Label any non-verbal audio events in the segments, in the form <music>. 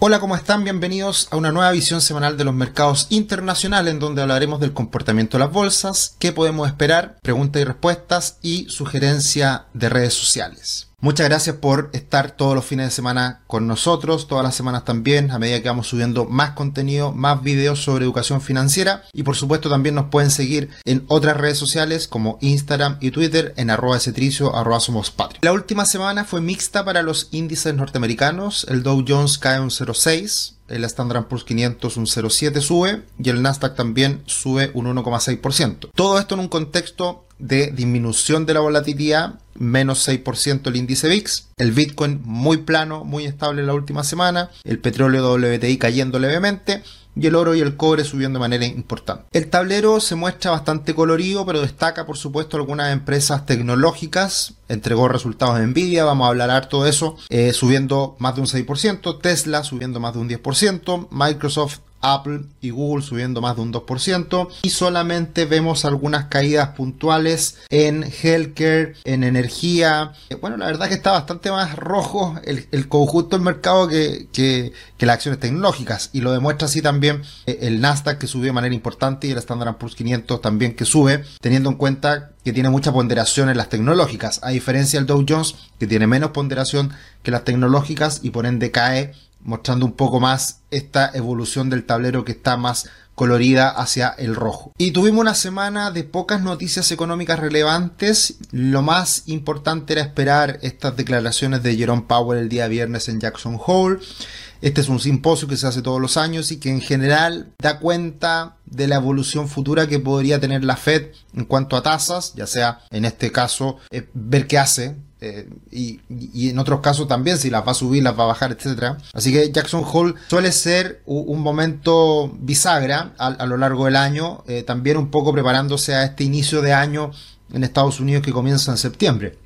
Hola, ¿cómo están? Bienvenidos a una nueva visión semanal de los mercados internacionales en donde hablaremos del comportamiento de las bolsas, qué podemos esperar, preguntas y respuestas y sugerencia de redes sociales. Muchas gracias por estar todos los fines de semana con nosotros, todas las semanas también, a medida que vamos subiendo más contenido, más videos sobre educación financiera y por supuesto también nos pueden seguir en otras redes sociales como Instagram y Twitter en arroba cetricio, arroba somos. La última semana fue mixta para los índices norteamericanos, el Dow Jones cae un 0,6, el Standard Poor's 500 un 0,7 sube y el Nasdaq también sube un 1,6%. Todo esto en un contexto de disminución de la volatilidad, menos 6% el índice VIX, el Bitcoin muy plano, muy estable la última semana, el petróleo WTI cayendo levemente. Y el oro y el cobre subiendo de manera importante. El tablero se muestra bastante colorido, pero destaca por supuesto algunas empresas tecnológicas. Entregó resultados de Nvidia, vamos a hablar harto de eso, eh, subiendo más de un 6%, Tesla subiendo más de un 10%, Microsoft Apple y Google subiendo más de un 2% y solamente vemos algunas caídas puntuales en healthcare, en energía. Eh, bueno, la verdad que está bastante más rojo el, conjunto del mercado que, que, las acciones tecnológicas. Y lo demuestra así también eh, el Nasdaq que subió de manera importante y el Standard Poor's 500 también que sube, teniendo en cuenta que tiene mucha ponderación en las tecnológicas, a diferencia del Dow Jones que tiene menos ponderación que las tecnológicas y por ende cae mostrando un poco más esta evolución del tablero que está más colorida hacia el rojo. Y tuvimos una semana de pocas noticias económicas relevantes. Lo más importante era esperar estas declaraciones de Jerome Powell el día viernes en Jackson Hole. Este es un simposio que se hace todos los años y que en general da cuenta de la evolución futura que podría tener la Fed en cuanto a tasas, ya sea en este caso eh, ver qué hace eh, y, en otros casos también si las va a subir, las va a bajar, etcétera. Así que Jackson Hole suele ser un, momento bisagra a, lo largo del año, eh, también un poco preparándose a este inicio de año en Estados Unidos que comienza en septiembre.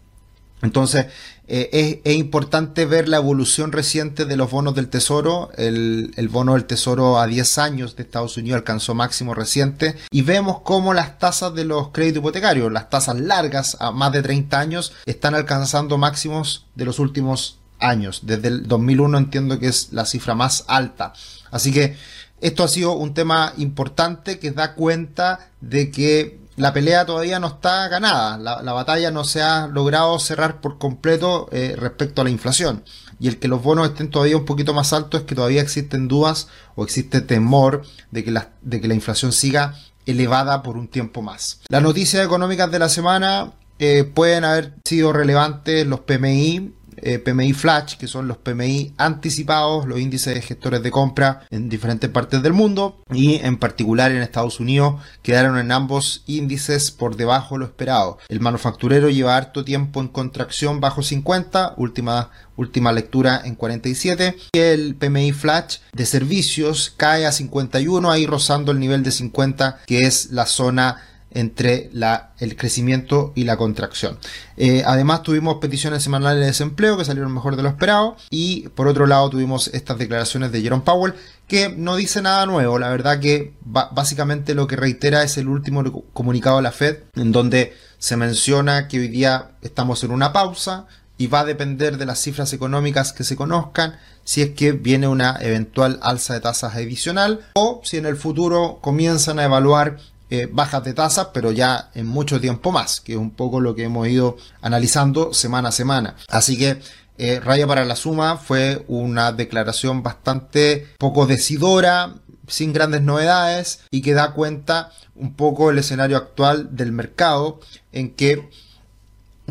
Entonces, eh, es, importante ver la evolución reciente de los bonos del Tesoro. El, bono del Tesoro a 10 años de Estados Unidos alcanzó máximo reciente y vemos cómo las tasas de los créditos hipotecarios, las tasas largas a más de 30 años, están alcanzando máximos de los últimos años. Desde el 2001 entiendo que es la cifra más alta. Así que esto ha sido un tema importante que da cuenta de que la pelea todavía no está ganada, la, batalla no se ha logrado cerrar por completo eh, respecto a la inflación. Y el que los bonos estén todavía un poquito más altos es que todavía existen dudas o existe temor de que la, de que la inflación siga elevada por un tiempo más. Las noticias económicas de la semana eh, pueden haber sido relevantes los PMI, eh, PMI Flash, que son los PMI anticipados, los índices de gestores de compra en diferentes partes del mundo y en particular en Estados Unidos quedaron en ambos índices por debajo de lo esperado. El manufacturero lleva harto tiempo en contracción bajo 50, última, última lectura en 47 y el PMI Flash de servicios cae a 51 ahí rozando el nivel de 50 que es la zona entre el crecimiento y la contracción. Eh, además tuvimos peticiones semanales de desempleo que salieron mejor de lo esperado y por otro lado tuvimos estas declaraciones de Jerome Powell que no dice nada nuevo, la verdad que básicamente lo que reitera es el último comunicado de la Fed en donde se menciona que hoy día estamos en una pausa y va a depender de las cifras económicas que se conozcan si es que viene una eventual alza de tasas adicional o si en el futuro comienzan a evaluar eh, bajas de tasas, pero ya en mucho tiempo más, que es un poco lo que hemos ido analizando semana a semana. Así que eh, Raya para la Suma fue una declaración bastante poco decidora, sin grandes novedades y que da cuenta un poco el escenario actual del mercado en que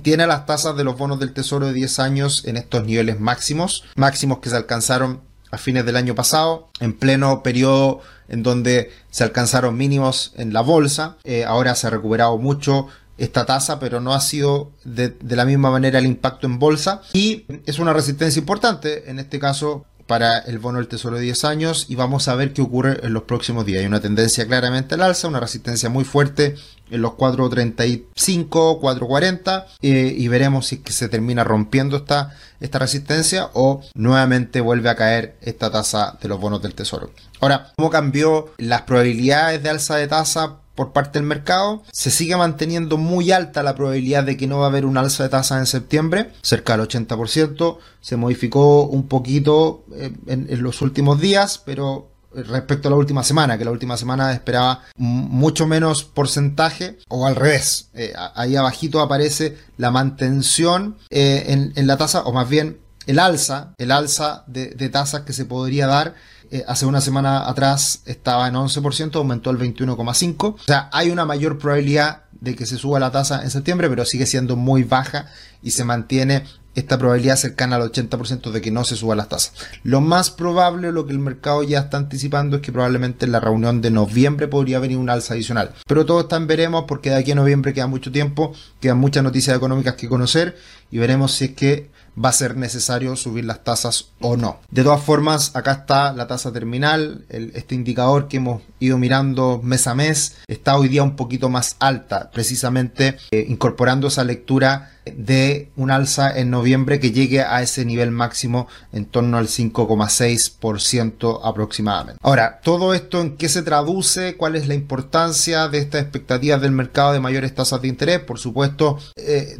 tiene las tasas de los bonos del tesoro de 10 años en estos niveles máximos, máximos que se alcanzaron a fines del año pasado, en pleno periodo en donde se alcanzaron mínimos en la bolsa. Eh, ahora se ha recuperado mucho esta tasa, pero no ha sido de, de, la misma manera el impacto en bolsa. Y es una resistencia importante, en este caso para el bono del tesoro de 10 años y vamos a ver qué ocurre en los próximos días. Hay una tendencia claramente al alza, una resistencia muy fuerte en los 4.35, 4.40 eh, y veremos si que se termina rompiendo esta, esta resistencia o nuevamente vuelve a caer esta tasa de los bonos del tesoro. Ahora, ¿cómo cambió las probabilidades de alza de tasa por parte del mercado. Se sigue manteniendo muy alta la probabilidad de que no va a haber un alza de tasa en septiembre, cerca del 80%. Se modificó un poquito eh, en, los últimos días, pero respecto a la última semana, que la última semana esperaba mucho menos porcentaje, o al revés, eh, ahí abajito aparece la mantención en, en, la tasa, o más bien el alza, el alza de, tasas que se podría dar eh, hace una semana atrás estaba en 11%, aumentó el 21,5%. O sea, hay una mayor probabilidad de que se suba la tasa en septiembre, pero sigue siendo muy baja y se mantiene esta probabilidad cercana al 80% de que no se suban las tasas. Lo más probable, lo que el mercado ya está anticipando, es que probablemente en la reunión de noviembre podría venir un alza adicional. Pero todo está en veremos porque de aquí a noviembre queda mucho tiempo, quedan muchas noticias económicas que conocer y veremos si es que va a ser necesario subir las tasas o no. De todas formas, acá está la tasa terminal, este indicador que hemos ido mirando mes a mes, está hoy día un poquito más alta, precisamente eh, incorporando esa lectura de un alza en noviembre que llegue a ese nivel máximo en torno al 5,6% aproximadamente. Ahora, todo esto en qué se traduce, cuál es la importancia de estas expectativas del mercado de mayores tasas de interés, por supuesto, eh,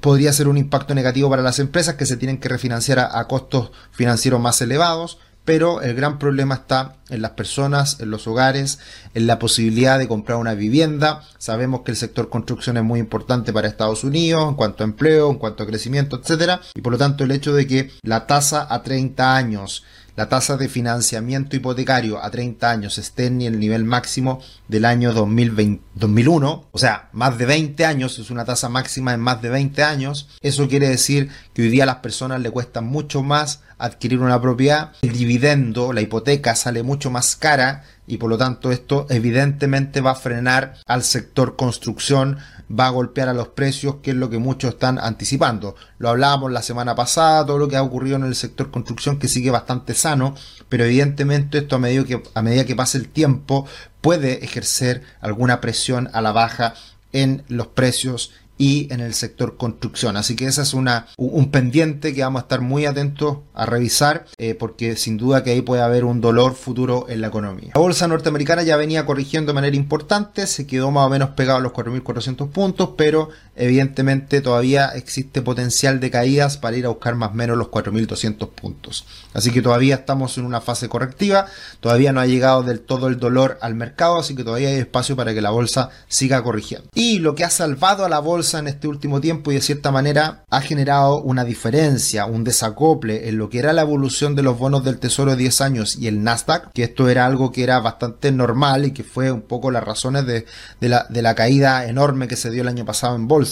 podría ser un impacto negativo para las empresas que se tienen que refinanciar a costos financieros más elevados pero el gran problema está en las personas, en los hogares, en la posibilidad de comprar una vivienda. Sabemos que el sector construcción es muy importante para Estados Unidos en cuanto a empleo, en cuanto a crecimiento, etcétera, y por lo tanto el hecho de que la tasa a 30 años la tasa de financiamiento hipotecario a 30 años esté en el nivel máximo del año 2001, o sea, más de 20 años, es una tasa máxima en más de 20 años, eso quiere decir que hoy día a las personas le cuesta mucho más adquirir una propiedad, el dividendo, la hipoteca sale mucho más cara y por lo tanto esto evidentemente va a frenar al sector construcción, va a golpear a los precios, que es lo que muchos están anticipando. Lo hablábamos la semana pasada, todo lo que ha ocurrido en el sector construcción que sigue bastante sano, pero evidentemente esto a medida que, a medida que pase el tiempo puede ejercer alguna presión a la baja en los precios y en el sector construcción. Así que ese es una, un pendiente que vamos a estar muy atentos a revisar eh, porque sin duda que ahí puede haber un dolor futuro en la economía. La bolsa norteamericana ya venía corrigiendo de manera importante, se quedó más o menos pegado a los 4.400 puntos, pero evidentemente todavía existe potencial de caídas para ir a buscar más o menos los 4.200 puntos. Así que todavía estamos en una fase correctiva, todavía no ha llegado del todo el dolor al mercado, así que todavía hay espacio para que la bolsa siga corrigiendo. Y lo que ha salvado a la bolsa en este último tiempo y de cierta manera ha generado una diferencia, un desacople en lo que era la evolución de los bonos del tesoro de 10 años y el Nasdaq, que esto era algo que era bastante normal y que fue un poco las razones de, de la caída enorme que se dio el año pasado en bolsa,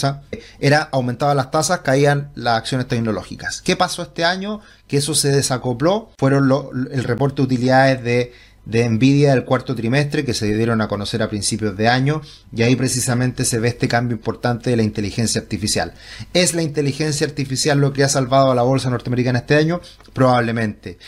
era aumentaban las tasas, caían las acciones tecnológicas. ¿Qué pasó este año? Que eso se desacopló, fueron el reporte de utilidades de de Nvidia del cuarto trimestre que se dieron a conocer a principios de año y ahí precisamente se ve este cambio importante de la inteligencia artificial. ¿Es la inteligencia artificial lo que ha salvado a la bolsa norteamericana este año? Probablemente.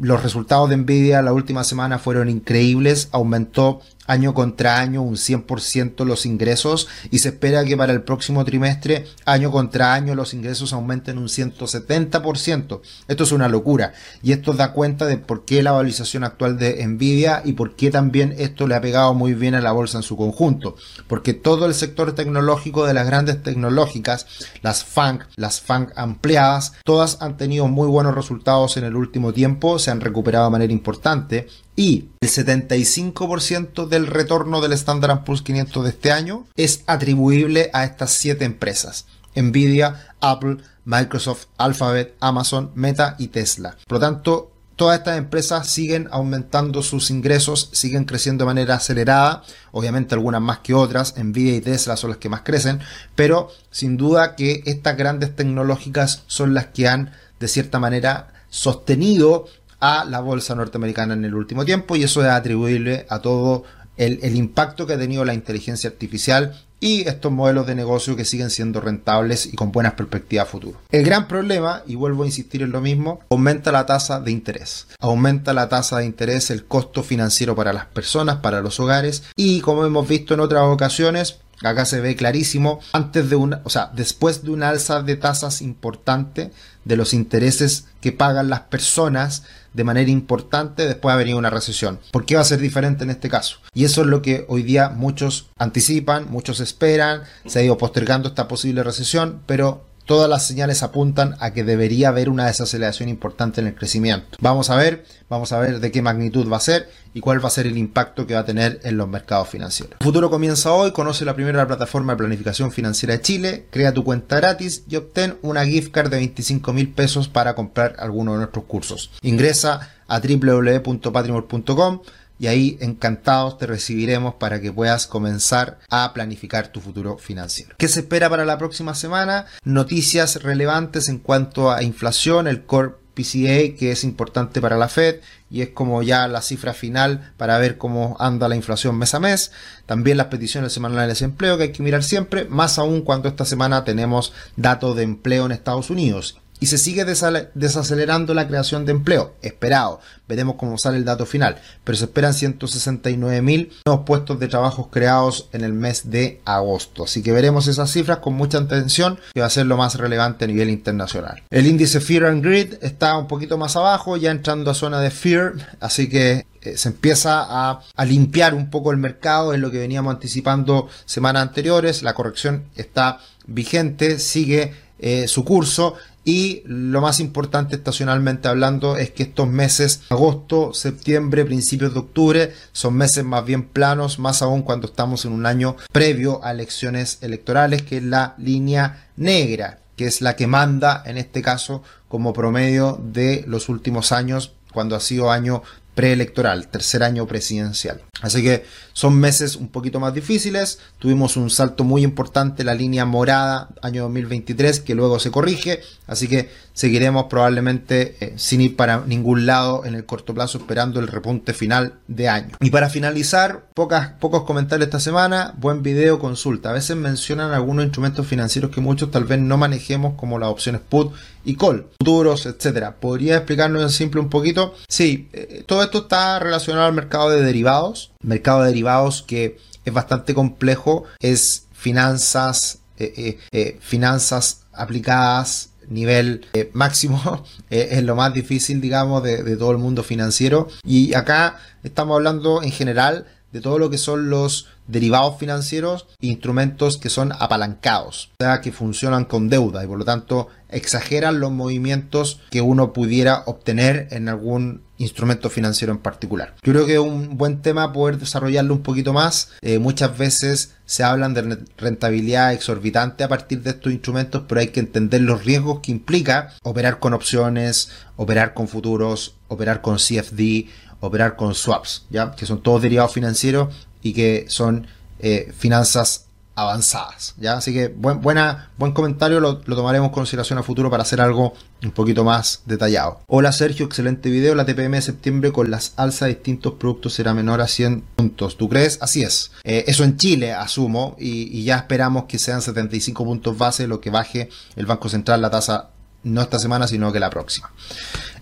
Los resultados de Nvidia la última semana fueron increíbles, aumentó año contra año un 100% los ingresos y se espera que para el próximo trimestre año contra año los ingresos aumenten un 170%. Esto es una locura y esto da cuenta de por qué la valorización actual de Nvidia y por qué también esto le ha pegado muy bien a la bolsa en su conjunto. Porque todo el sector tecnológico de las grandes tecnológicas, las FANG, las FANG ampliadas, todas han tenido muy buenos resultados en el último tiempo, se han recuperado de manera importante y el 75% del retorno del Standard Poor's 500 de este año es atribuible a estas siete empresas. Nvidia, Apple, Microsoft, Alphabet, Amazon, Meta y Tesla. Por lo tanto, todas estas empresas siguen aumentando sus ingresos, siguen creciendo de manera acelerada, obviamente algunas más que otras, Nvidia y Tesla son las que más crecen, pero sin duda que estas grandes tecnológicas son las que han de cierta manera sostenido a la bolsa norteamericana en el último tiempo y eso es atribuible a todo el, impacto que ha tenido la inteligencia artificial y estos modelos de negocio que siguen siendo rentables y con buenas perspectivas futuras. El gran problema, y vuelvo a insistir en lo mismo, aumenta la tasa de interés. Aumenta la tasa de interés, el costo financiero para las personas, para los hogares y como hemos visto en otras ocasiones, acá se ve clarísimo, antes de una, o sea, después de una alza de tasas importante de los intereses que pagan las personas de manera importante después de haber una recesión. ¿Por qué va a ser diferente en este caso? Y eso es lo que hoy día muchos anticipan, muchos esperan, se ha ido postergando esta posible recesión, pero todas las señales apuntan a que debería haber una desaceleración importante en el crecimiento. Vamos a ver, vamos a ver de qué magnitud va a ser y cuál va a ser el impacto que va a tener en los mercados financieros. El futuro comienza hoy, conoce la primera plataforma de planificación financiera de Chile, crea tu cuenta gratis y obtén una gift card de 25 mil pesos para comprar alguno de nuestros cursos. Ingresa a www.patrimor.com y ahí encantados te recibiremos para que puedas comenzar a planificar tu futuro financiero. ¿Qué se espera para la próxima semana? Noticias relevantes en cuanto a inflación, el core PCA que es importante para la Fed y es como ya la cifra final para ver cómo anda la inflación mes a mes. También las peticiones semanales de empleo que hay que mirar siempre, más aún cuando esta semana tenemos datos de empleo en Estados Unidos y se sigue desacelerando la creación de empleo, esperado. Veremos cómo sale el dato final, pero se esperan 169 mil nuevos puestos de trabajo creados en el mes de agosto. Así que veremos esas cifras con mucha atención, que va a ser lo más relevante a nivel internacional. El índice Fear and Greed está un poquito más abajo, ya entrando a zona de Fear, así que eh, se empieza a, a, limpiar un poco el mercado, es lo que veníamos anticipando semanas anteriores, la corrección está vigente, sigue eh, su curso y lo más importante estacionalmente hablando es que estos meses, agosto, septiembre, principios de octubre, son meses más bien planos, más aún cuando estamos en un año previo a elecciones electorales, que es la línea negra, que es la que manda en este caso como promedio de los últimos años cuando ha sido año preelectoral, tercer año presidencial. Así que son meses un poquito más difíciles. Tuvimos un salto muy importante, la línea morada, año 2023, que luego se corrige. Así que seguiremos probablemente eh, sin ir para ningún lado en el corto plazo, esperando el repunte final de año. Y para finalizar, pocos comentarios esta semana. Buen video, consulta. A veces mencionan algunos instrumentos financieros que muchos tal vez no manejemos, como las opciones put y call, futuros, etcétera. ¿Podría explicarnos en simple un poquito? Sí, eh, todo esto está relacionado al mercado de derivados. Mercado de derivados que es bastante complejo, es finanzas, eh, eh, finanzas aplicadas nivel máximo <laughs> es lo más difícil digamos de, todo el mundo financiero y acá estamos hablando en general de todo lo que son los derivados financieros instrumentos que son apalancados, o sea, que funcionan con deuda y por lo tanto exageran los movimientos que uno pudiera obtener en algún instrumento financiero en particular. Yo creo que es un buen tema poder desarrollarlo un poquito más. Eh, muchas veces se hablan de rentabilidad exorbitante a partir de estos instrumentos, pero hay que entender los riesgos que implica operar con opciones, operar con futuros, operar con CFD, operar con swaps, ¿ya? que son todos derivados financieros y que son eh, finanzas avanzadas. ¿ya? Así que buen, buena, buen comentario, lo, tomaremos en consideración a futuro para hacer algo un poquito más detallado. Hola Sergio, excelente video. La TPM de septiembre con las alzas de distintos productos será menor a 100 puntos. ¿Tú crees? Así es. Eh, eso en Chile, asumo, y, y ya esperamos que sean 75 puntos base lo que baje el Banco Central la tasa no esta semana, sino que la próxima.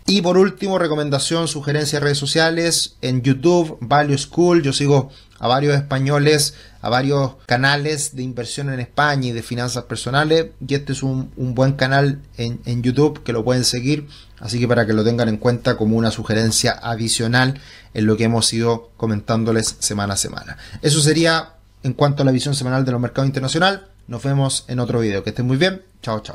Y por último, recomendación, sugerencia de redes sociales, en YouTube, Value School, yo sigo a varios españoles, a varios canales de inversión en España y de finanzas personales, y este es un, buen canal en, en YouTube que lo pueden seguir, así que para que lo tengan en cuenta como una sugerencia adicional en lo que hemos ido comentándoles semana a semana. Eso sería en cuanto a la visión semanal de los mercados internacionales. Nos vemos en otro video. Que estén muy bien. Chao, chao.